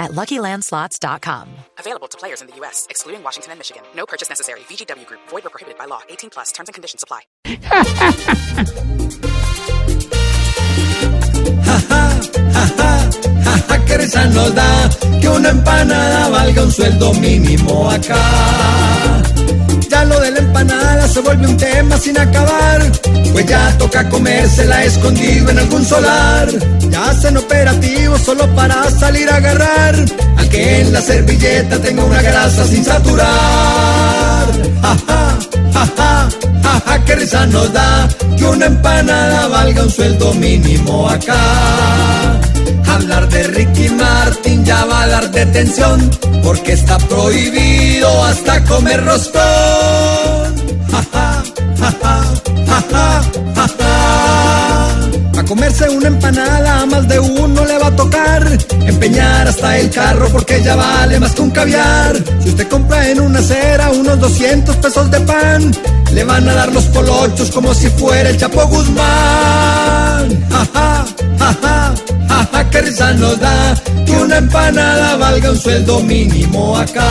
at LuckyLandSlots.com. Available to players in the U.S., excluding Washington and Michigan. No purchase necessary. VGW Group. Void or prohibited by law. 18 plus. Terms and conditions apply. que risa nos da que una empanada valga un sueldo mínimo acá. Se vuelve un tema sin acabar, pues ya toca comérsela escondido en algún solar. Ya hacen operativos solo para salir a agarrar al que en la servilleta tenga una grasa sin saturar. Ja, ja, ja, ja, ja, ja, que risa nos da que una empanada valga un sueldo mínimo acá. Hablar de Ricky Martin ya va a dar detención, porque está prohibido hasta comer roscón. Comerse una empanada a más de uno le va a tocar empeñar hasta el carro porque ya vale más que un caviar. Si usted compra en una acera unos 200 pesos de pan, le van a dar los polochos como si fuera el Chapo Guzmán. Ja, ja, ja, que risa nos da que una empanada valga un sueldo mínimo acá.